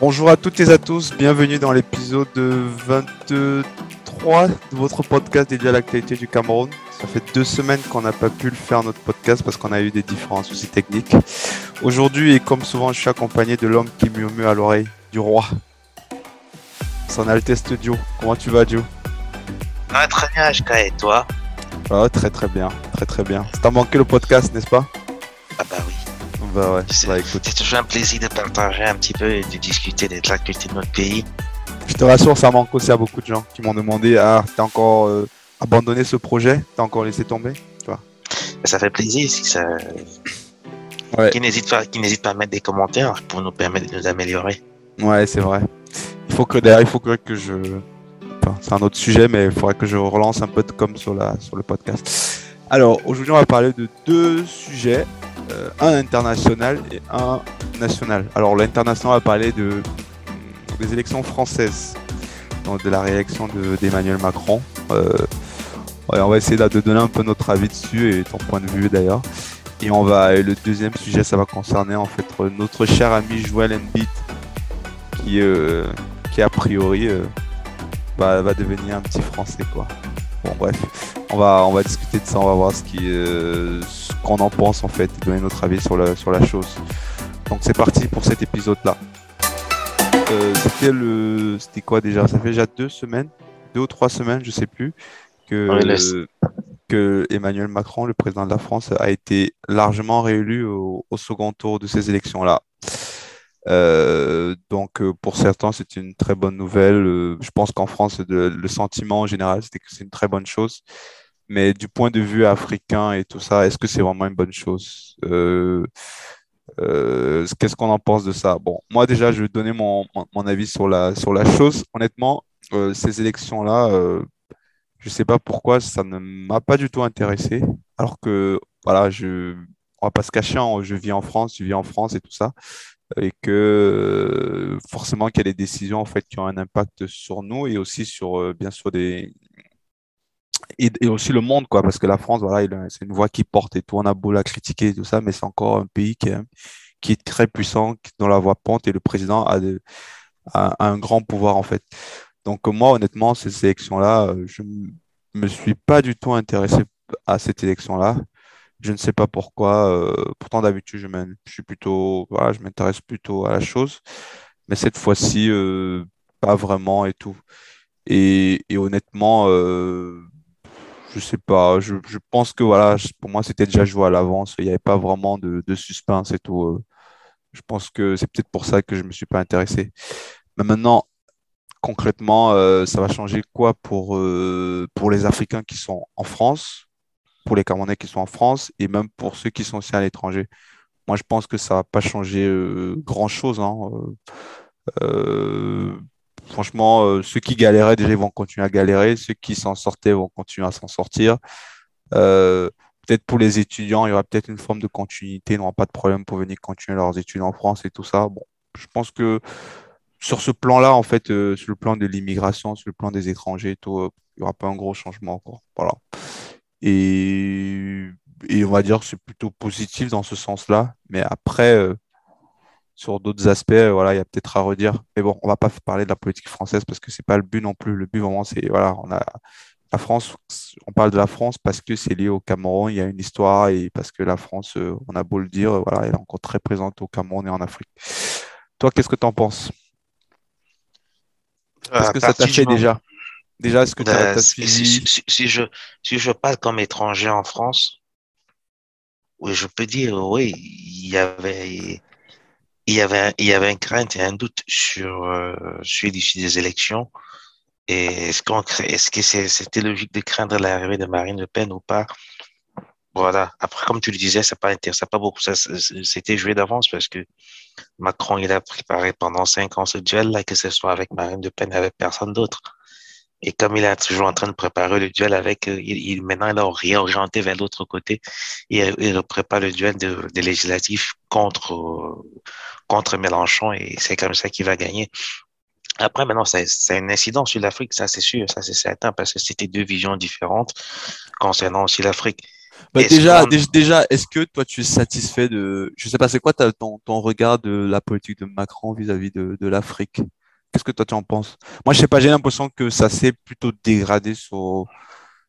Bonjour à toutes et à tous, bienvenue dans l'épisode 23 de votre podcast dédié à l'actualité du Cameroun. Ça fait deux semaines qu'on n'a pas pu le faire notre podcast parce qu'on a eu des différents soucis techniques. Aujourd'hui, et comme souvent, je suis accompagné de l'homme qui murmure à l'oreille du roi. Son Altesse Dio. Comment tu vas, Dio? Ah, Très bien, HK, et toi? Ah, Très très bien, très très bien. Ça t'a manqué le podcast, n'est-ce pas? Ah bah oui. Bah ouais, c'est bah, toujours un plaisir de partager un petit peu et de discuter de l'actualité de notre pays. Je te rassure, ça manque aussi à beaucoup de gens qui m'ont demandé Ah, t'as encore euh, abandonné ce projet? T'as encore laissé tomber? Tu vois? Ça fait plaisir si ça. Qui n'hésite pas, qui n'hésite pas à mettre des commentaires pour nous permettre de nous améliorer. Ouais, c'est vrai. Il faut que d'ailleurs, il faut que, que je. Enfin, c'est un autre sujet, mais il faudrait que je relance un peu de com sur, la, sur le podcast. Alors, aujourd'hui, on va parler de deux sujets. Euh, un international et un national. Alors l'international va parler de, des élections françaises, donc de la réélection d'Emmanuel Macron. Euh, on va essayer de donner un peu notre avis dessus et ton point de vue d'ailleurs. Et on va le deuxième sujet, ça va concerner en fait notre cher ami Joel Embiid, qui, euh, qui a priori va, devenir un petit français quoi. Bon bref, on va, on va discuter de ça, on va voir ce qui, qu'on en pense en fait, donner notre avis sur la, sur la chose. Donc c'est parti pour cet épisode-là. Euh, c'était le, c'était quoi déjà? Ça fait déjà deux semaines, deux ou trois semaines, je sais plus, que, que Emmanuel Macron, le président de la France, a été largement réélu au second tour de ces élections-là. Euh, donc euh, pour certains, c'est une très bonne nouvelle. Je pense qu'en France, le sentiment en général, c'était que c'est une très bonne chose. Mais du point de vue africain et tout ça, est-ce que c'est vraiment une bonne chose? Qu'est-ce qu'on en pense de ça? Bon, moi déjà, je vais donner mon, mon, avis sur la, sur la chose. Honnêtement, ces élections-là, je ne sais pas pourquoi, ça ne m'a pas du tout intéressé. Alors que, voilà, je, on va pas se cacher, hein, je vis en France, je vis en France et tout ça et que euh, forcément qu'il y a des décisions en fait qui ont un impact sur nous et aussi sur euh, bien sûr des et, aussi le monde quoi parce que la France voilà c'est une voix qui porte et tout on a beau la critiquer et tout ça mais c'est encore un pays qui est, très puissant dont la voix porte et le président a, un grand pouvoir en fait donc moi honnêtement ces élections là euh, je me suis pas du tout intéressé à cette élection là je ne sais pas pourquoi. Euh, pourtant, d'habitude, je, plutôt, voilà, m'intéresse plutôt à la chose. Mais cette fois-ci, euh, pas vraiment et tout. Et, honnêtement, je sais pas. Je, pense que voilà, pour moi, c'était déjà joué à l'avance. Il n'y avait pas vraiment de, suspense et tout. Euh. Je pense que c'est peut-être pour ça que je me suis pas intéressé. Mais maintenant, concrètement, euh, ça va changer quoi pour, pour les Africains qui sont en France? pour les Camerounais qui sont en France et même pour ceux qui sont aussi à l'étranger? Moi, je pense que ça va pas changer euh, grand-chose. Hein. Euh, euh, franchement, ceux qui galéraient, déjà, vont continuer à galérer. Ceux qui s'en sortaient vont continuer à s'en sortir. peut-être pour les étudiants, il y aura peut-être une forme de continuité. Ils n'auront pas de problème pour venir continuer leurs études en France et tout ça. Je pense que sur ce plan-là, en fait, sur le plan de l'immigration, sur le plan des étrangers, tout, il n'y aura pas un gros changement encore. Et, et on va dire que c'est plutôt positif dans ce sens-là. Mais après, euh, sur d'autres aspects, euh, voilà, il y a peut-être à redire. Mais bon, on va pas parler de la politique française parce que c'est pas le but non plus. Le but vraiment, c'est voilà, on a la France. On parle de la France parce que c'est lié au Cameroun. Il y a une histoire et parce que la France, euh, on a beau le dire, voilà, elle est encore très présente au Cameroun et en Afrique. Toi, qu'est-ce que tu en penses Est-ce que ça t'a fait déjà? Déjà, est-ce que tu as, suivi? si, je, si je parle comme étranger en France, oui, je peux dire, oui, il y avait, il y avait, il y avait une crainte et un doute sur, euh, l'issue des élections. Et est-ce est-ce que c'était logique de craindre l'arrivée de Marine Le Pen ou pas? Voilà. Après, comme tu le disais, ça pas pas beaucoup. C'était joué d'avance parce que Macron, il a préparé pendant cinq ans ce duel-là, que ce soit avec Marine Le Pen, avec personne d'autre. Et comme il est toujours en train de préparer le duel avec, euh, il, il maintenant il a réorienté vers l'autre côté et il prépare le duel de, de législatif contre euh, contre Mélenchon et c'est comme ça qu'il va gagner. Après, maintenant, c'est un incident sur l'Afrique, ça c'est sûr, ça c'est certain, parce que c'était deux visions différentes concernant aussi l'Afrique. Bah, déjà, déjà, est-ce que toi tu es satisfait de, je sais pas, c'est quoi ton, ton regard de la politique de Macron vis-à-vis de, de l'Afrique? Qu'est-ce que toi tu en penses? Moi, je sais pas, j'ai l'impression que ça s'est plutôt dégradé sous,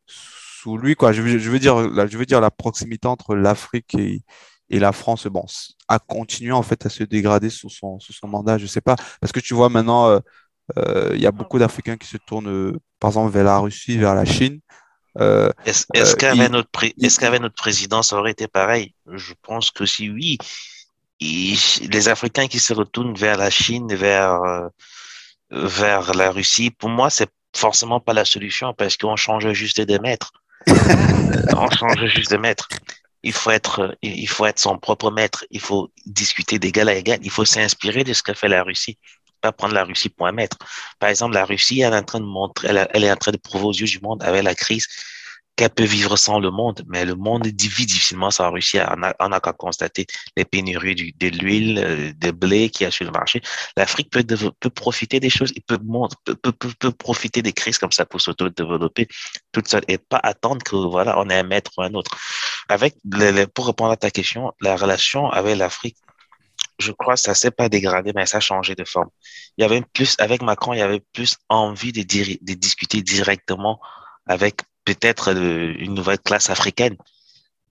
sous lui, quoi. Je veux, je veux dire, la, je veux dire la proximité entre l'Afrique et, et la France, bon, a continué en fait à se dégrader sous son, sous son mandat. Je sais pas, parce que tu vois maintenant, euh, euh, il y a beaucoup d'Africains qui se tournent, par exemple, vers la Russie, vers la Chine. Euh, est-ce est qu'avec notre, est qu'avec notre président, ça aurait été pareil? Je pense que si oui. les Africains qui se retournent vers la Chine, vers, vers la Russie, pour moi, c'est forcément pas la solution parce qu'on change juste des maîtres. on change juste de maître. Il faut être, il faut être son propre maître. Il faut discuter d'égal à égal. Il faut s'inspirer de ce qu'a fait la Russie. Pas prendre la Russie pour un maître. Par exemple, la Russie, elle est en train de montrer, elle, est en train de prouver aux yeux du monde avec la crise qu'elle peut vivre sans le monde, mais le monde vit difficilement sans Russie. On a, qu'à constater les pénuries de l'huile, euh, de blé qui a sur le marché. L'Afrique peut, peut profiter des choses, peut, peut, peut, profiter des crises comme ça pour s'auto-développer toute seule et pas attendre que voilà, on ait un maître ou un autre. Avec pour répondre à ta question, la relation avec l'Afrique, je crois que ça s'est pas dégradé, mais ça a changé de forme. Il y avait plus, avec Macron, il y avait plus envie de discuter directement avec peut-être une nouvelle classe africaine.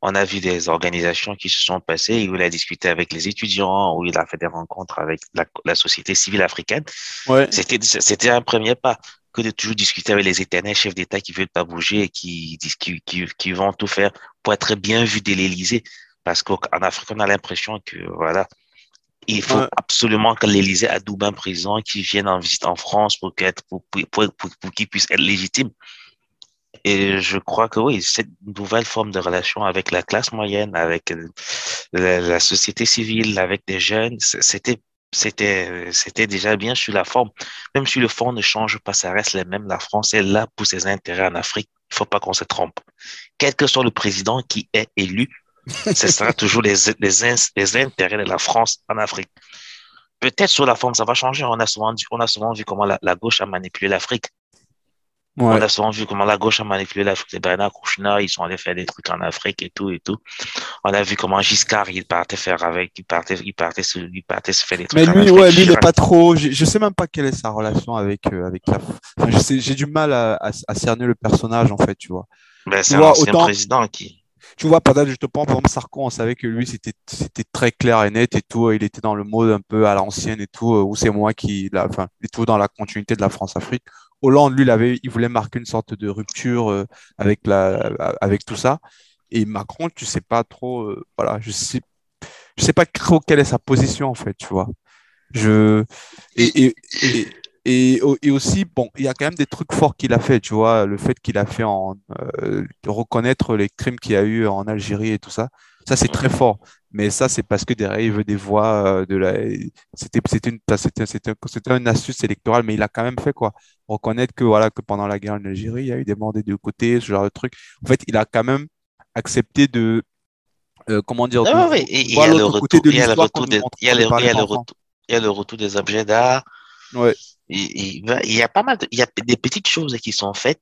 On a vu des organisations qui se sont passées où il a discuté avec les étudiants, où il a fait des rencontres avec la, société civile africaine. Ouais. C'était, c'était un premier pas que de toujours discuter avec les éternels chefs d'État qui veulent pas bouger et qui, qui, qui, qui vont tout faire pour être bien vus de l'Élysée. Parce qu'en Afrique, on a l'impression que, voilà, il faut absolument que l'Élysée a double un président qui vienne en visite en France pour, pour, pour, pour, pour qu'il puisse être légitime. Et je crois que oui, cette nouvelle forme de relation avec la classe moyenne, avec la, société civile, avec des jeunes, c'était c'était c'était déjà bien sur la forme. Même si le fond ne change pas, ça reste le même. La France est là pour ses intérêts en Afrique. Il faut pas qu'on se trompe. Quel que soit le président qui est élu, ce sera toujours les, les, les intérêts de la France en Afrique. Peut-être sur la forme, ça va changer. On a souvent, on a souvent vu comment la gauche a manipulé l'Afrique. On a souvent vu comment la gauche a manipulé l'Afrique. Les Bernard Kouchner, ils sont allés faire des trucs en Afrique et tout et tout. On a vu comment Giscard, il partait faire avec, il partait, il partait se, il partait se faire des trucs. Mais lui, ouais, lui, il est pas trop, je, je sais même pas quelle est sa relation avec, euh, avec la, enfin, j'ai du mal à, à, cerner le personnage, en fait, tu vois. Ben, c'est un président qui, tu vois, peut-être, je te prends, par exemple, Sarko, on savait que lui, c'était, c'était très clair et net et tout. Il était dans le mode un peu à l'ancienne et tout, euh, où c'est moi qui, enfin, et tout dans la continuité de la France-Afrique. Hollande, lui, il, avait, il voulait marquer une sorte de rupture euh, avec, la, avec tout ça. Et Macron, tu sais pas trop, euh, voilà, je sais, je sais pas trop quelle est sa position, en fait, tu vois. Je, et, et, et, et, aussi, bon, il y a quand même des trucs forts qu'il a fait, tu vois, le fait qu'il a fait en euh, reconnaître les crimes qu'il y a eu en Algérie et tout ça, ça c'est très fort. Mais ça, c'est parce que derrière, il veut des voix de la. C'était une, c'était une astuce électorale, mais il a quand même fait quoi Reconnaître que voilà que pendant la guerre en Algérie, il y a eu des morts des deux côtés, ce genre de truc. En fait, il a quand même accepté de comment dire il y a le retour il y a le des objets d'art ouais il, il, y a pas mal, de, il y a des petites choses qui sont faites,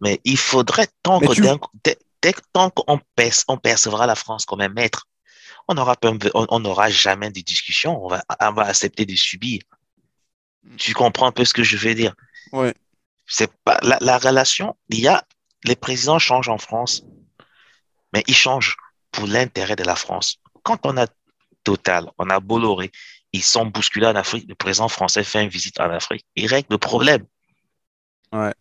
mais il faudrait tant que dès, tant qu'on on percevra la France comme un maître, on n'aura on jamais de discussion, on va, on va accepter de subir. Tu comprends un peu ce que je veux dire? C'est pas la, la relation. Il y a les présidents changent en France, mais ils changent pour l'intérêt de la France. Quand on a Total, on a Bolloré, ils sont bousculés en Afrique. Le président français fait une visite en Afrique. Il règle le problème. Ouais.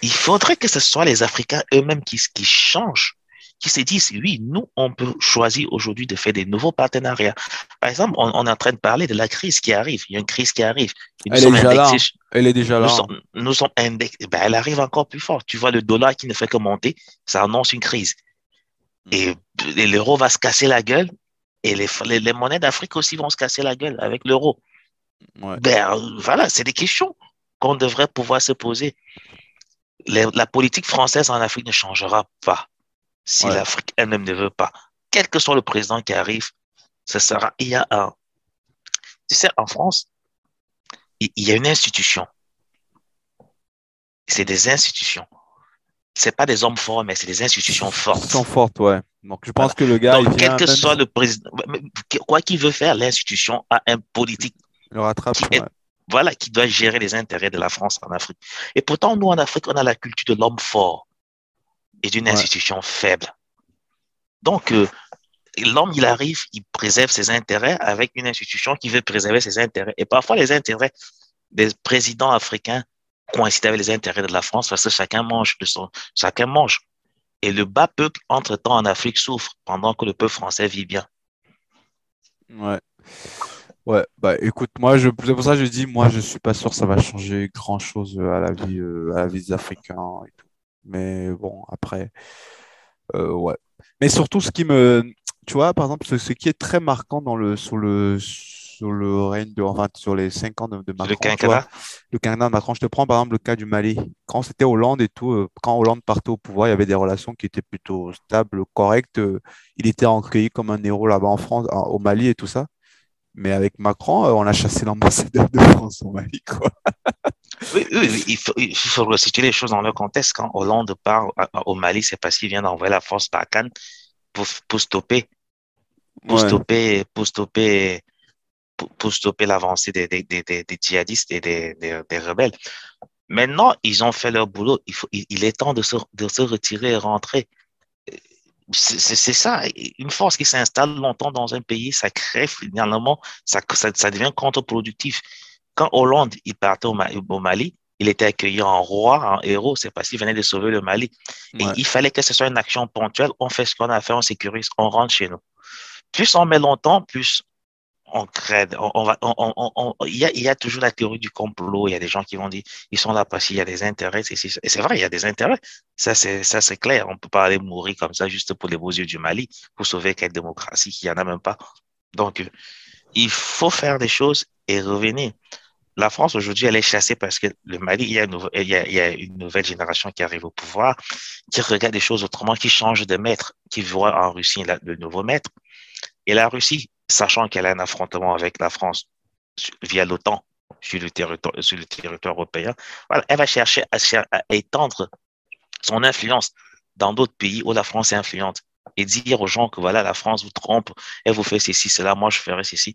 Il faudrait que ce soit les Africains eux-mêmes qui, qui changent, qui se disent, oui, nous, on peut choisir aujourd'hui de faire des nouveaux partenariats. Par exemple, on, est en train de parler de la crise qui arrive. Il y a une crise qui arrive. elle, est déjà là. elle est déjà là. Nous sommes, indexés. Ben, elle arrive encore plus fort. Tu vois le dollar qui ne fait que monter, ça annonce une crise. Et l'euro va se casser la gueule et les, les, monnaies d'Afrique aussi vont se casser la gueule avec l'euro. Ben, voilà, c'est des questions qu'on devrait pouvoir se poser. la politique française en Afrique ne changera pas si l'Afrique elle-même ne veut pas. Quel que soit le président qui arrive, ce sera. Il y a un. Tu sais, en France, il y a une institution. C'est des institutions. c'est pas des hommes forts, mais c'est des institutions fortes. Ils sont fortes, ouais. Donc, je pense que le gars. Donc, quel que soit le président, quoi qu'il veut faire, l'institution a un politique. Le rattrape. Voilà, qui doit gérer les intérêts de la France en Afrique. Et pourtant, nous, en Afrique, on a la culture de l'homme fort et d'une institution faible. Donc, euh, l'homme, il arrive, il préserve ses intérêts avec une institution qui veut préserver ses intérêts. Et parfois, les intérêts des présidents africains coïncident avec les intérêts de la France parce que chacun mange de son, chacun mange. Et le bas peuple, entre-temps, en Afrique souffre pendant que le peuple français vit bien. Ouais. Ouais, bah écoute, moi, je, c'est pour ça que je dis, moi, je suis pas sûr que ça va changer grand-chose à la vie, euh, à la vie des Africains et tout. Mais bon, après, euh, ouais. Mais surtout, ce qui me, tu vois, par exemple, ce, qui est très marquant dans le, sur le, sur le règne de, enfin, sur les cinq ans de, Macron. Le quinquennat. le quinquennat de Macron. Je te prends par exemple le cas du Mali. Quand c'était Hollande et tout, euh, quand Hollande partait au pouvoir, il y avait des relations qui étaient plutôt stables, correctes. Euh, il était accueilli comme un héros là-bas en France, au Mali et tout ça. Mais avec Macron, on a chassé l'ambassadeur de France au Mali, quoi. Oui, oui, il, faut, il faut situer les choses dans leur contexte. Quand Hollande part au Mali, c'est parce qu'il vient d'envoyer la force Barkhane pour, pour stopper, pour stopper, pour stopper, pour, stopper l'avancée des, des, des, des, djihadistes et des, des, rebelles. Maintenant, ils ont fait leur boulot. Il, faut, il, est temps de se, de se retirer et rentrer. C'est ça. Une force qui s'installe longtemps dans un pays, ça crée finalement, ça, ça, ça devient contre-productif quand Hollande il partait au, Mali, il était accueilli en roi, en héros, c'est parce qu'il venait de sauver le Mali. Et il fallait que ce soit une action ponctuelle. On fait ce qu'on a fait, on sécurise, on rentre chez nous. Plus on met longtemps, plus on crée. On, va, il, y a, il, y a, toujours la théorie du complot. Il y a des gens qui vont dire ils sont là parce qu'il y a des intérêts. Et c'est vrai, il y a des intérêts. Ça, c'est, ça, c'est clair. On ne peut pas aller mourir comme ça juste pour les beaux yeux du Mali, pour sauver quelle démocratie qui n'y en a même pas. Donc, il faut faire des choses et revenir. La France, aujourd'hui, elle est chassée parce que le Mali, il y, a une, nouvelle génération qui arrive au pouvoir, qui regarde des choses autrement, qui change de maître, qui voit en Russie le nouveau maître. Et la Russie, sachant qu'elle a un affrontement avec la France via l'OTAN sur le territoire, européen, elle va chercher à, à étendre son influence dans d'autres pays où la France est influente et dire aux gens que voilà, la France vous trompe, elle vous fait ceci, cela, moi je ferai ceci.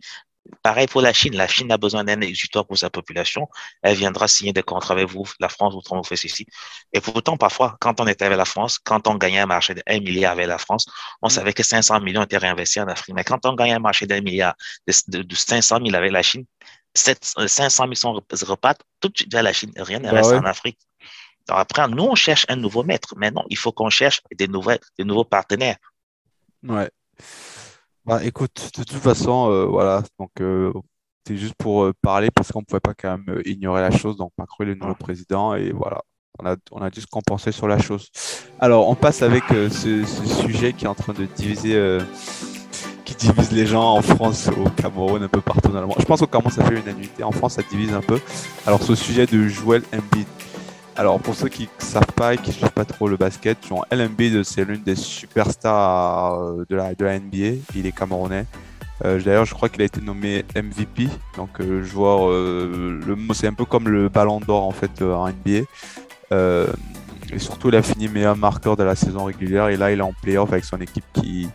Pareil pour la Chine. La Chine a besoin d'un exutoire pour sa population. Elle viendra signer des contrats avec vous. La France vous vous fait ceci. Et pourtant, parfois, quand on était avec la France, quand on gagnait un marché de 1 milliard avec la France, on mm. savait que 500 millions étaient réinvestis en Afrique. Mais quand on gagnait un marché d'un milliard de, 500 000 avec la Chine, 500 000 sont repartent tout de suite vers la Chine. Rien ne bah reste en Afrique. Alors après, nous, on cherche un nouveau maître. Mais non, il faut qu'on cherche des, nouvelles, des nouveaux partenaires. Ouais. Bah, écoute, de toute façon, euh, voilà, donc euh, c'est juste pour euh, parler parce qu'on ne pouvait pas quand même ignorer la chose. Donc Macron est le président et voilà, on a, on a dû se sur la chose. Alors, on passe avec ce, sujet qui est en train de diviser, qui divise les gens en France, au Cameroun, un peu partout dans le monde. Je pense qu'au Cameroun, ça fait une unité. En France, ça divise un peu. Alors, ce sujet de Joël Embiid. Alors, pour ceux qui ne savent pas et qui ne suivent pas trop le basket, LMB, c'est l'une des superstars euh, de la, NBA. Il est camerounais. Euh, d'ailleurs, je crois qu'il a été nommé MVP. Donc, euh, joueur, le c'est un peu comme le ballon d'or en fait en NBA. et surtout, il a fini meilleur marqueur de la saison régulière. Et là, il est en playoff avec son équipe qui,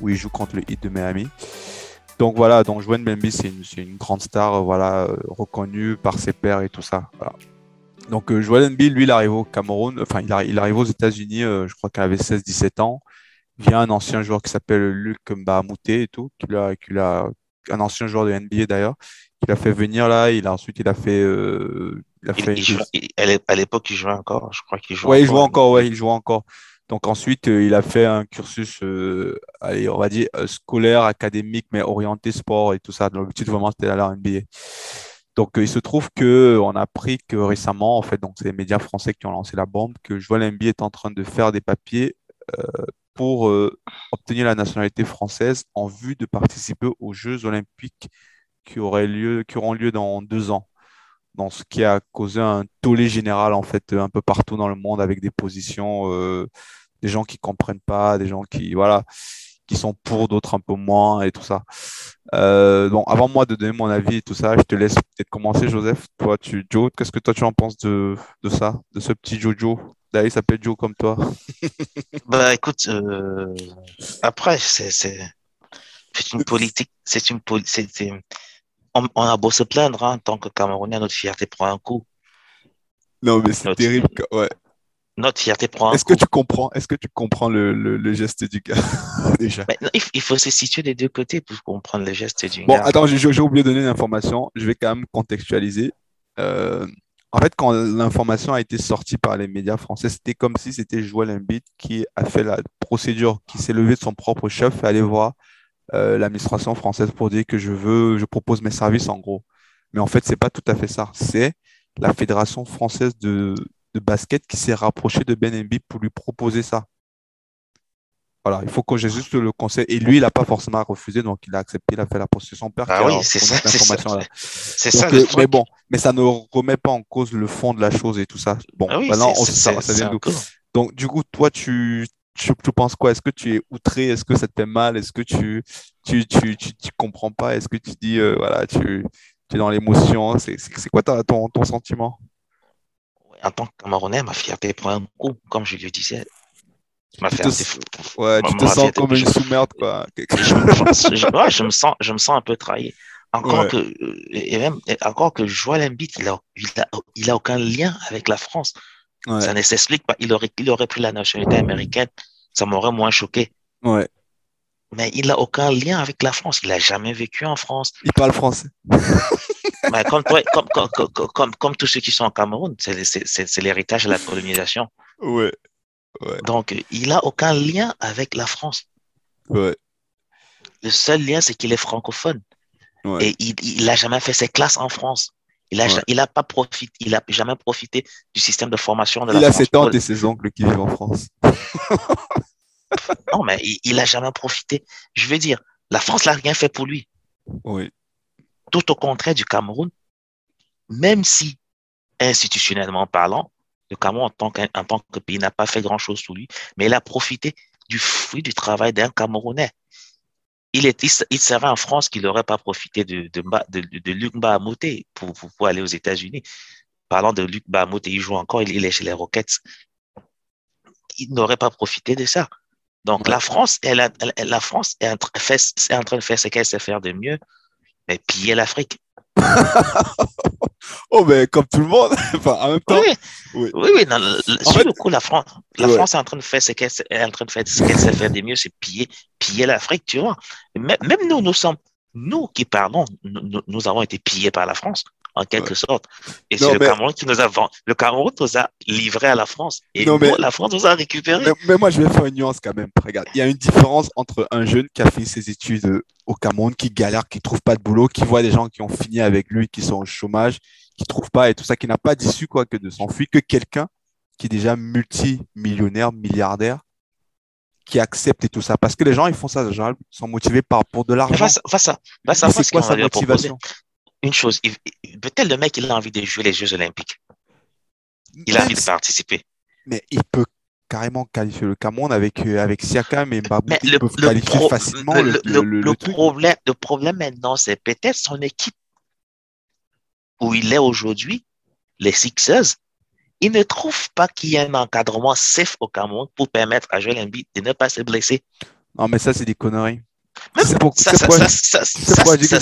où il joue contre le Heat de Miami. Donc voilà, donc Joël Bembi, c'est une, grande star, voilà, reconnue par ses pairs et tout ça. Donc euh, Joel Embiid, lui, il arrive au Cameroun, enfin il, arrive, il arrive aux États-Unis, euh, je crois qu'il avait 16-17 ans, via un ancien joueur qui s'appelle Luc Mbahamouté et tout, qui a, qui a, un ancien joueur de NBA d'ailleurs, qui l'a fait venir là, il a ensuite il a fait, euh, il a fait à l'époque il jouait encore, je crois qu'il jouait. Ouais, il jouait encore, ouais, il jouait encore. Donc ensuite, il a fait un cursus, allez, on va dire, scolaire, académique, mais orienté sport et tout ça. Donc l'objectif vraiment, c'était d'aller en NBA. Donc, il se trouve qu'on a appris que récemment, en fait, donc c'est les médias français qui ont lancé la bombe, que Joël Embiid est en train de faire des papiers euh, pour euh, obtenir la nationalité française en vue de participer aux Jeux olympiques qui, auraient lieu, qui auront lieu dans deux ans. Donc, ce qui a causé un tollé général, en fait, un peu partout dans le monde avec des positions, euh, des gens qui comprennent pas, des gens qui, voilà, qui sont pour, d'autres un peu moins et tout ça. Euh, bon, avant moi de donner mon avis et tout ça, je te laisse peut-être commencer, Joseph. Toi, tu, Joe, qu'est-ce que toi tu en penses de, de ça, de ce petit Jojo? D'ailleurs, il s'appelle Joe comme toi. Bah écoute, euh, après, c'est c'est c'est une politique, c'est une poli- c'est c'est- on, on a beau se plaindre hein, en tant que Camerounais, notre fierté prend un coup. Non, mais c'est Notre, terrible. Ouais. Notre fierté prend un Est-ce que tu comprends, est-ce que tu comprends le, le, le geste du gars déjà? Mais non, il, faut se situer des deux côtés pour comprendre le geste du Bon, gars. attends, j'ai j'ai oublié de donner une information. Je vais quand même contextualiser. Euh, en fait, quand l'information a été sortie par les médias français, c'était comme si c'était Joël Embiid qui a fait la procédure, qui s'est levé de son propre chef et allé voir euh, l'administration française pour dire que je veux, je propose mes services en gros. Mais en fait, c'est pas tout à fait ça. C'est la Fédération française de, de basket qui s'est rapprochée de Ben Embiid pour lui proposer ça. Voilà, il faut que j'ai juste le conseil. Et lui, il n'a pas forcément refusé, donc il a accepté, il a fait la. C'est son père Ah oui, c'est ça, c'est ça, le euh, mais bon, mais ça ne remet pas en cause le fond de la chose et tout ça. Bon, Ah oui, maintenant, on, ça, ça vient d'où? Donc, du coup, toi, tu, tu, tu penses quoi? Est-ce que tu es outré? Est-ce que ça te fait mal? Est-ce que tu, tu, tu, tu, tu comprends pas? Est-ce que tu dis, euh, voilà, tu, tu es dans l'émotion? C'est, quoi ton, ton sentiment? En tant que Camerounais, ma fierté prend un coup, comme je le disais. Ma Tu te, fierté, s- ouais, ma, tu te ma sens comme une sous-merde, quoi. Je, ouais, me sens, je me sens un peu trahi. Encore Ouais, que, euh, et même, encore que Joël Embiid, il a, il a, il a aucun lien avec la France. ouais, Ça ne s'explique pas. Il aurait, il aurait pris la nationalité américaine. Ça m'aurait moins choqué. ouais. Mais il n'a aucun lien avec la France. Il n'a jamais vécu en France. Il parle français. Mais comme, comme, comme, comme, tous ceux qui sont au Cameroun, c'est l'héritage de la colonisation. Ouais, ouais, Donc, il n'a aucun lien avec la France. ouais, Le seul lien, c'est qu'il est francophone. ouais, Et il, il a jamais fait ses classes en France. Il a, ouais. pas profité, il a jamais profité du système de formation de la Il a France. ses tantes et ses oncles qui vivent en France. Non, mais il, il a jamais profité. Je veux dire, la France n'a rien fait pour lui. Oui, Tout au contraire du Cameroun, même si institutionnellement parlant, le Cameroun en tant, en tant que pays n'a pas fait grand-chose pour lui, mais il a profité du fruit du travail d'un Camerounais. Il, est, il, serait en France qu'il n'aurait pas profité de, de, de, de, Luc Bahamoté pour, pour, pour aller aux États-Unis. Parlant de Luc Bahamoté, il joue encore, il, il est chez les Rockets. Il n'aurait pas profité de ça. Donc la France, elle a- elle- elle- la France est en, fait- est en train de faire ce qu'elle sait faire de mieux, mais piller l'Afrique. Oh, mais comme tout le monde. Enfin, en même temps, oui, oui. oui, non, sur fait, le coup, la France, la ouais, France est en train de faire ce qu'elle sait- est en train de faire ce qu'elle sait faire de mieux, c'est piller, piller l'Afrique, tu vois. Même, même nous, nous sommes, nous qui parlons, nous- nous avons été pillés par la France, en ouais. quelque sorte. Et c'est le mais, Cameroun qui nous a vend- le Cameroun nous a livrés à la France. Et non, nous, mais, la France nous a mais, récupérés. mais moi, je vais faire une nuance quand même. Regarde, il y a une différence entre un jeune qui a fait ses études euh, au Cameroun, qui galère, qui trouve pas de boulot, qui voit des gens qui ont fini avec lui, qui sont au chômage, qui trouvent pas et tout ça, qui n'a pas d'issue, quoi, que de s'enfuir, que quelqu'un qui est déjà multimillionnaire, milliardaire, qui accepte et tout ça. Parce que les gens, ils font ça, ils sont motivés par, pour de l'argent. face, face à, face à face, c'est ce quoi sa motivation? Une chose, peut-être le mec, il a envie de jouer les Jeux Olympiques. Il a envie de participer. mais il peut carrément qualifier le Cameroun avec, euh, avec Siakam et ils le, peuvent le, qualifier pro, facilement le, problème, le problème maintenant, c'est peut-être son équipe où il est aujourd'hui, les Sixers, il ne trouve pas qu'il y ait un encadrement safe au Cameroun pour permettre à Joel Embiid de ne pas se blesser. Non, mais ça, c'est des conneries. C'est pourquoi, ça, je dis que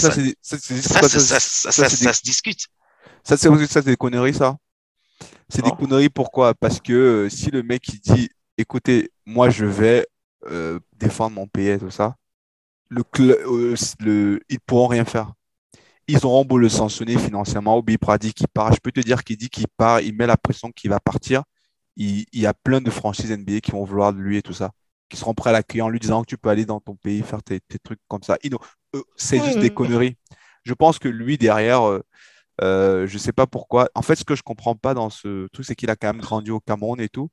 se discute, ça, c'est des conneries, ça. C'est des conneries, pourquoi? Parce que euh, si le mec, il dit, écoutez, moi, je vais euh, défendre mon pays et tout ça, le, euh, le, ils pourront rien faire. Ils auront beau le sanctionner financièrement, Obi Pradi qui part. Je peux te dire qu'il dit qu'il part, il met la pression qu'il va partir. Il, il y a plein de franchises NBA qui vont vouloir de lui et tout ça, qui seront prêts à l'accueillir en lui disant que tu peux aller dans ton pays faire tes, tes trucs comme ça. Ils c'est juste des Oui, conneries. Je pense que lui, derrière, euh, euh, je sais pas pourquoi. En fait, ce que je comprends pas dans ce truc, c'est qu'il a quand même grandi au Cameroun et tout.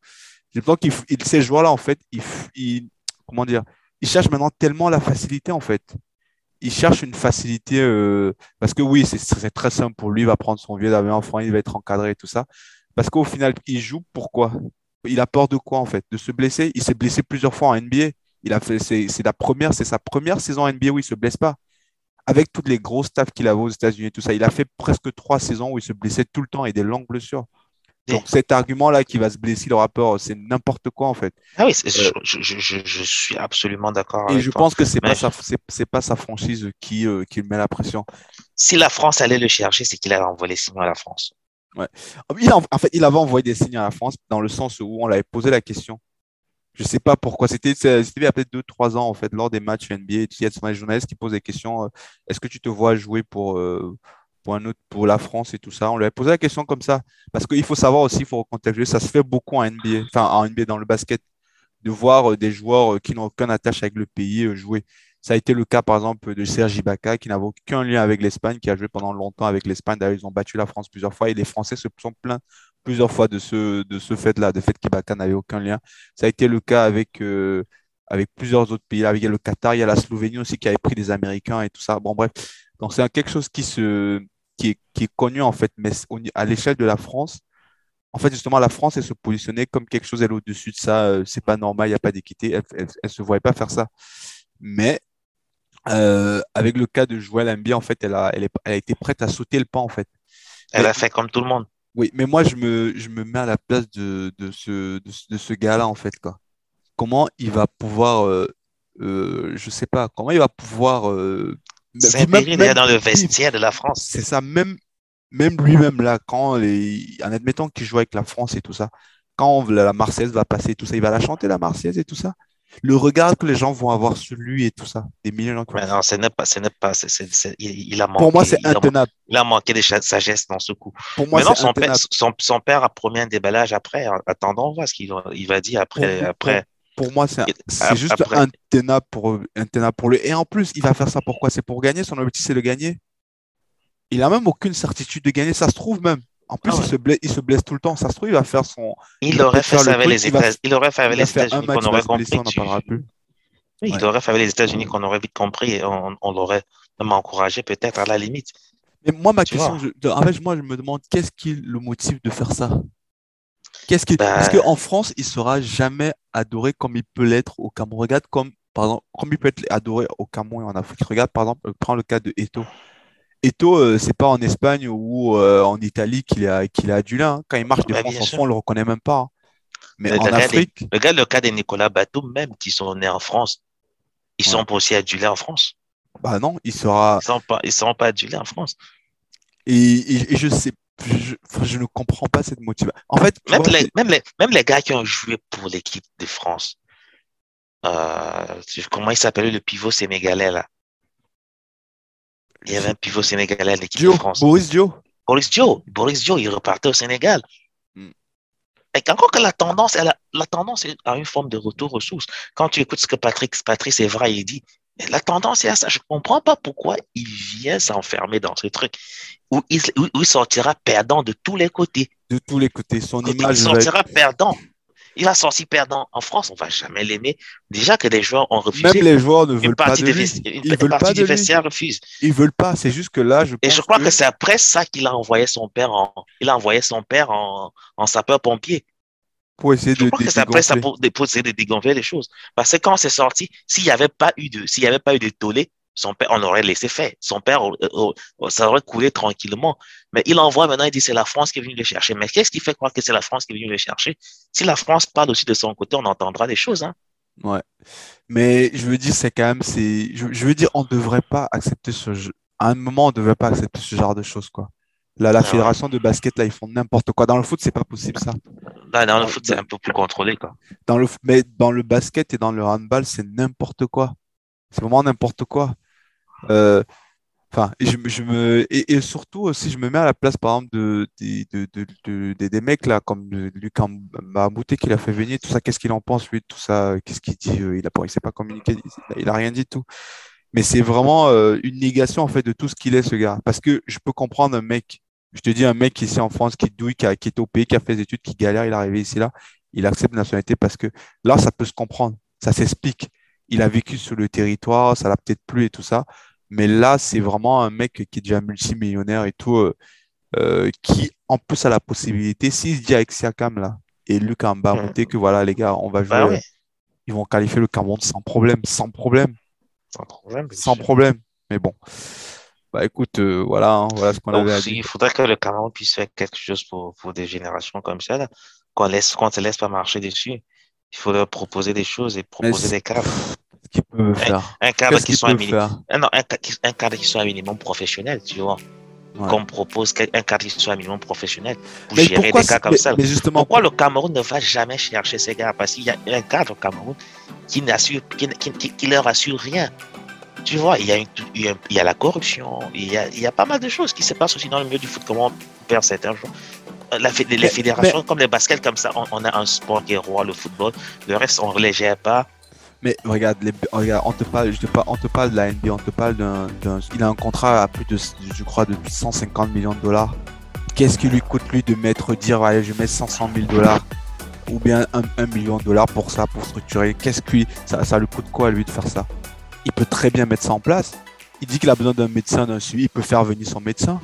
J'ai l'impression ces joueurs-là, en fait, ils, ils- comment dire, ils cherchent maintenant tellement la facilité, en fait. Il cherche une facilité euh, parce que oui, c'est c'est très simple pour lui. Il va prendre son vieux d'avion enfant, il va être encadré et tout ça. Parce qu'au final, il joue pourquoi? Il a peur de quoi en fait? De se blesser? Il s'est blessé plusieurs fois en NBA. Il a fait, c'est c'est la première, c'est sa première saison en NBA où il se blesse pas. Avec toutes les grosses staffs qu'il avait aux États-Unis et tout ça, il a fait presque trois saisons où il se blessait tout le temps et des longues blessures. Donc cet argument-là qui va se blesser le rappeur, c'est n'importe quoi en fait. Ah oui, je, je, je, je, suis absolument d'accord. Et je pense que c'est pas sa, c'est pas sa franchise qui, qui met la pression. Si la France allait le chercher, c'est qu'il avait envoyé les signaux à la France. Ouais. Il en fait, il avait envoyé des signes à la France dans le sens où on l'avait posé la question. Je sais pas pourquoi. C'était il y a peut-être deux, trois ans, en fait, lors des matchs NBA. Il y a des journalistes qui posent des questions. Est-ce que tu te vois jouer pour, pour, un autre, pour la France et tout ça? On lui a posé la question comme ça. Parce qu'il faut savoir aussi, il faut recontextualiser, ça se fait beaucoup en NBA, enfin en NBA dans le basket, de voir des joueurs qui n'ont aucune attache avec le pays jouer. Ça a été le cas, par exemple, de Sergi Ibaka, qui n'avait aucun lien avec l'Espagne, qui a joué pendant longtemps avec l'Espagne. D'ailleurs, ils ont battu la France plusieurs fois et les Français se sont plaints plusieurs fois de ce, de ce fait-là, de fait qu'Ibaka n'avait aucun lien. Ça a été le cas avec, euh, avec plusieurs autres pays. Il y a le Qatar, il y a la Slovénie aussi qui avait pris des Américains et tout ça. Bon, bref. Donc, c'est quelque chose qui, se, qui, est, qui est connu, en fait, mais à l'échelle de la France, en fait, justement, la France, elle se positionnait comme quelque chose, elle au-dessus de ça, euh, c'est pas normal, il n'y a pas d'équité, elle ne se voyait pas faire ça. Mais euh, avec le cas de Joël Embiid, en fait, elle a, elle, est, elle a été prête à sauter le pas, en fait. Elle a fait comme tout le monde. Oui, mais moi, je me, je me mets à la place de, de ce, de, ce gars-là, en fait, quoi. Comment il va pouvoir, euh, euh, je sais pas, comment il va pouvoir. Euh, S'intégrer dans le vestiaire de la France. C'est ça, même, même lui-même, là, quand les, en admettant qu'il joue avec la France et tout ça, quand la Marseillaise va passer, tout ça, il va la chanter, la Marseillaise et tout ça le regard que les gens vont avoir sur lui et tout ça. Des millions de Non, ce n'est pas, ce n'est pas, il, a manqué. Pour moi, c'est intenable. Il a, manqué de sagesse dans ce coup. Pour moi, Maintenant, son père, son, père, a promis un déballage après. Attendons voir ce qu'il va, il va dire après. Pour, après. Pour, moi, c'est juste intenable pour, intenable pour lui. Et en plus, il va faire ça pourquoi C'est pour gagner? Son objectif, c'est de gagner? Il a même aucune certitude de gagner. Ça se trouve même. En plus, ah il, se blesse, il se blesse tout le temps. Ça se trouve, il va faire son. Il, aurait fait ça avec les États-Unis. Il aurait fait avec les États-Unis qu'on aurait compris. on parlera plus. Oui, il aurait fait avec les États-Unis qu'on aurait vite compris et on, on l'aurait même encouragé peut-être à la limite. Mais moi, ma question, je, en fait, moi, je me demande qu'est-ce qui le motive de faire ça? Qu'est-ce qui... Parce ben qu'en France, il sera jamais adoré comme il peut l'être au Cameroun. Regarde comme, par exemple, comme il peut être adoré au Cameroun et en Afrique. Regarde, par exemple, prends le cas de Eto. Eto, euh, c'est pas en Espagne ou euh, en Italie qu'il a, qu'il a adulé. Hein. Quand il marche de France en fond, on le reconnaît même pas. Hein. Mais, en Afrique. regarde le cas de Nicolas Bateau, même qui sont nés en France. Ils sont pas aussi adulés en France. Bah non, il sera. Ils sont pas, ils seront pas adulés en France. Et, je sais, je, je, ne comprends pas cette motivation. En fait, même, les, même, les, même les gars qui ont joué pour l'équipe de France, euh, comment il s'appelait le pivot sénégalais là? Il y avait un pivot sénégalais à l'équipe de France. Boris Dio. Boris Dio. Boris Dio, il repartait au Sénégal. Hmm. Et encore que la tendance, elle la tendance est à une forme de retour aux sources. Quand tu écoutes ce que Patrick, Patrice Evra, il dit, la tendance est à ça. Je ne comprends pas pourquoi il vient s'enfermer dans ce truc où il, où il, sortira perdant de tous les côtés. De tous les côtés. Son image. Il sortira perdant il va sortir perdant. En France, on va jamais l'aimer. Déjà que des joueurs ont refusé. Même les joueurs ne veulent pas de lui. Ils veulent pas du vestiaire refuse. Ils veulent pas. C'est juste que là, je Et je crois que, c'est après ça qu'il a envoyé son père en, il a envoyé son père en, en sapeur-pompier. Pour essayer je de, crois que c'est après ça pour, pour, essayer de dégonfler les choses. Parce que quand c'est sorti, s'il n'y avait pas eu de, s'il y avait pas eu de tollé, son père, on aurait laissé faire. Son père, ça aurait coulé tranquillement. Mais il envoie maintenant, il dit c'est la France qui est venue le chercher. Mais qu'est-ce qui fait croire que c'est la France qui est venue le chercher? Si la France parle aussi de son côté, on entendra des choses. Hein. Ouais. Mais je veux dire, c'est quand même, c'est, je, veux dire, on ne devrait pas accepter ce jeu. À un moment, on ne devrait pas accepter ce genre de choses, quoi. Là, la ah fédération de basket, là, ils font n'importe quoi. Dans le foot, c'est pas possible, ça. dans le foot, c'est un peu plus contrôlé, quoi. Dans le, mais dans le basket et dans le handball, c'est n'importe quoi. C'est vraiment n'importe quoi. Euh, enfin, je, je, me et, surtout aussi, je me mets à la place, par exemple, de, de, de, de des mecs là, comme Lucas Mahamouté qui l'a fait venir, tout ça. Qu'est-ce qu'il en pense lui, tout ça Qu'est-ce qu'il dit euh, Il a pas, il s'est pas communiqué, il a rien dit tout. Mais c'est vraiment euh, une négation en fait de tout ce qu'il est ce gars. Parce que je peux comprendre un mec. Je te dis un mec ici en France, qui douille, qui, a, qui est au pays, qui a fait des études, qui galère, il est arrivé ici là, il accepte la nationalité parce que là, ça peut se comprendre, ça s'explique. Il a vécu sur le territoire, ça l'a peut-être plu et tout ça. Mais là, c'est vraiment un mec qui est déjà multimillionnaire et tout, euh, euh, qui en plus a la possibilité, s'il se dit avec Siakam là, et Luc Mbamute, mm. que voilà, les gars, on va bah jouer, ils vont qualifier le Cameroun sans problème, sans problème. Sans problème. Sans problème. Mais bon. Bah écoute, euh, voilà, hein, voilà ce qu'on avait à dire. il faudrait que le Cameroun puisse faire quelque chose pour, pour des générations comme ça, là. Qu'on laisse, qu'on ne se laisse pas marcher dessus. Il faut leur proposer des choses et proposer des cadres. Faire? Un cadre qui soit un minimum, faire? un, non, un, ca- qui- un cadre qui soit un minimum professionnel, tu vois. Ouais. Qu'on propose un cadre qui soit un minimum professionnel pour Mais gérer des cas comme mais, ça. mais justement, Pourquoi le Cameroun ne va jamais chercher ces gars? Parce qu'il y a un cadre au Cameroun qui n'assure, qui, qui, qui- qui leur assure rien. Tu vois, il y a, une- il y a, il y a la corruption, il y a, il y a pas mal de choses qui se passent aussi dans le milieu du foot, comment on perd certains jours. La, fé- les Mais- fédérations, comme les baskets, comme ça, on, on a un sport qui est roi, le football. Le reste, on ne les gère pas. Mais regarde, regarde, on te parle, je te parle, on te parle de la NBA, on te parle d'un, il a un contrat à plus de, je crois, de 150 millions de dollars. Qu'est-ce qui lui coûte lui de mettre, dire, allez, je mets 500 000 dollars ou bien un, un million de dollars pour ça, pour structurer? Qu'est-ce qui, ça, ça lui coûte quoi lui de faire ça? Il peut très bien mettre ça en place. Il dit qu'il a besoin d'un médecin, d'un suivi, il peut faire venir son médecin.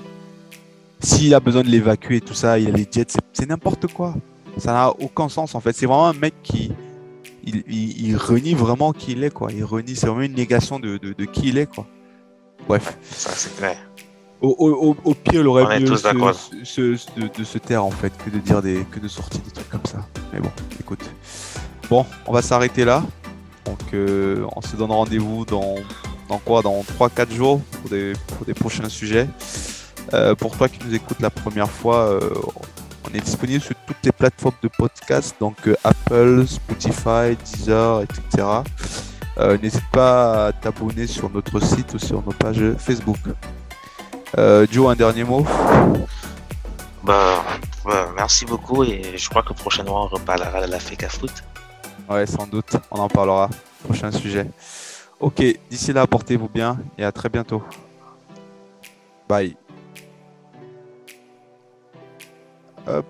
S'il a besoin de l'évacuer tout ça, il a les jets, c'est n'importe quoi. Ça n'a aucun sens en fait. C'est vraiment un mec qui, il, il, il renie vraiment qui il est, quoi. Il renie, c'est vraiment une négation de, de, de qui il est, quoi. Bref. Ça, c'est clair. Au, au, au- au pire, il aurait mieux se- se- se- de, de se taire, en fait, que de dire des, que de sortir des trucs comme ça. Mais bon, écoute. Bon, on va s'arrêter là. Donc, euh, on se donne rendez-vous dans, dans quoi? Dans 3-4 jours pour des, pour des prochains sujets. Euh, pour toi qui nous écoutes la première fois, euh, on est disponible sur toutes les plateformes de podcast, donc euh, Apple, Spotify, Deezer, etc. Euh, N'hésite pas à t'abonner sur notre site ou sur nos pages Facebook. Euh, Joe, un dernier mot? Bah, bah, merci beaucoup et je crois que prochainement on reparlera de la FECA Foot. Ouais, sans doute, on en parlera. Prochain sujet. Ok, d'ici là, portez-vous bien et à très bientôt. Bye. Hop.